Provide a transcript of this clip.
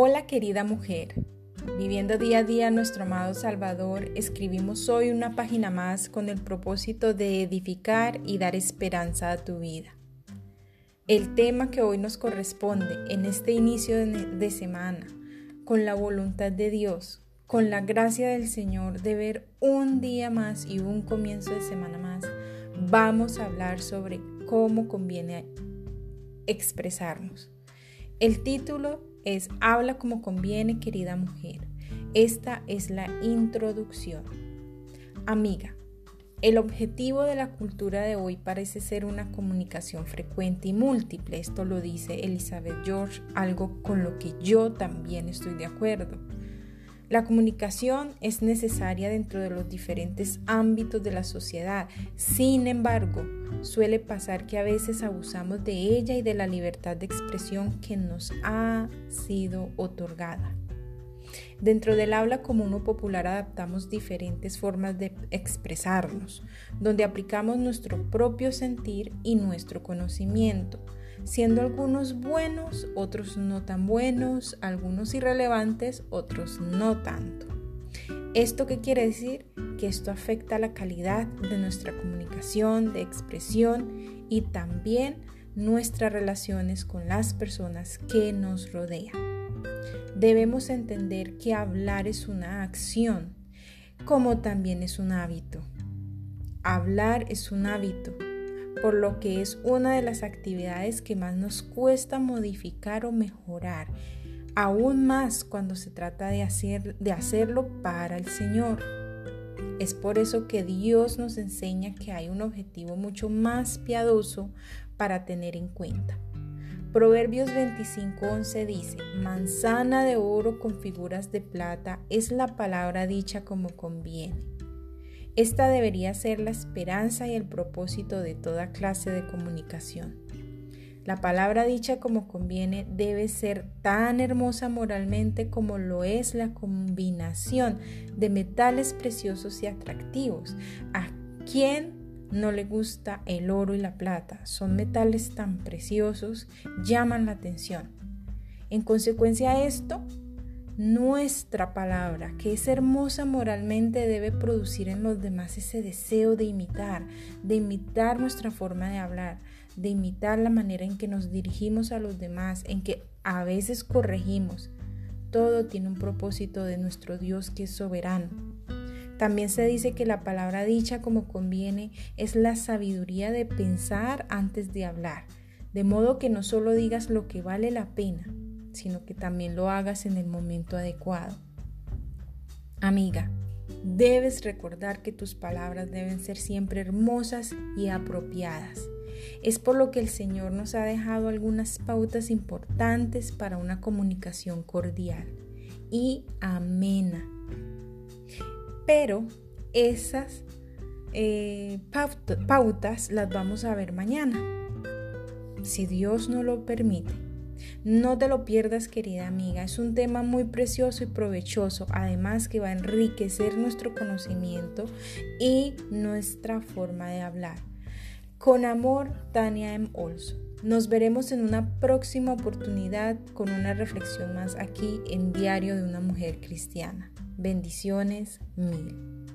Hola querida mujer, viviendo día a día nuestro amado Salvador, escribimos hoy una página más con el propósito de edificar y dar esperanza a tu vida. El tema que hoy nos corresponde en este inicio de semana, con la voluntad de Dios, con la gracia del Señor de ver un día más y un comienzo de semana más, vamos a hablar sobre cómo conviene expresarnos. El título es Habla como conviene, querida mujer. Esta es la introducción. Amiga, el objetivo de la cultura de hoy parece ser una comunicación frecuente y múltiple. Esto lo dice Elizabeth George, algo con lo que yo también estoy de acuerdo. La comunicación es necesaria dentro de los diferentes ámbitos de la sociedad. Sin embargo, suele pasar que a veces abusamos de ella y de la libertad de expresión que nos ha sido otorgada. Dentro del habla común o popular adaptamos diferentes formas de expresarnos, donde aplicamos nuestro propio sentir y nuestro conocimiento, siendo algunos buenos, otros no tan buenos, algunos irrelevantes, otros no tanto. ¿Esto qué quiere decir? Que esto afecta la calidad de nuestra comunicación, de expresión y también nuestras relaciones con las personas que nos rodean. Debemos entender que hablar es una acción, como también es un hábito. Hablar es un hábito, por lo que es una de las actividades que más nos cuesta modificar o mejorar aún más cuando se trata de, hacer, de hacerlo para el Señor. Es por eso que Dios nos enseña que hay un objetivo mucho más piadoso para tener en cuenta. Proverbios 25:11 dice, manzana de oro con figuras de plata es la palabra dicha como conviene. Esta debería ser la esperanza y el propósito de toda clase de comunicación. La palabra dicha como conviene debe ser tan hermosa moralmente como lo es la combinación de metales preciosos y atractivos. ¿A quién no le gusta el oro y la plata? Son metales tan preciosos, llaman la atención. En consecuencia a esto, nuestra palabra, que es hermosa moralmente, debe producir en los demás ese deseo de imitar, de imitar nuestra forma de hablar, de imitar la manera en que nos dirigimos a los demás, en que a veces corregimos. Todo tiene un propósito de nuestro Dios que es soberano. También se dice que la palabra dicha como conviene es la sabiduría de pensar antes de hablar, de modo que no solo digas lo que vale la pena, sino que también lo hagas en el momento adecuado. Amiga, debes recordar que tus palabras deben ser siempre hermosas y apropiadas. Es por lo que el Señor nos ha dejado algunas pautas importantes para una comunicación cordial y amena. Pero esas eh, pautas las vamos a ver mañana, si Dios no lo permite. No te lo pierdas, querida amiga. Es un tema muy precioso y provechoso, además que va a enriquecer nuestro conocimiento y nuestra forma de hablar. Con amor, Tania M. Olso. Nos veremos en una próxima oportunidad con una reflexión más aquí en Diario de una Mujer Cristiana. Bendiciones mil.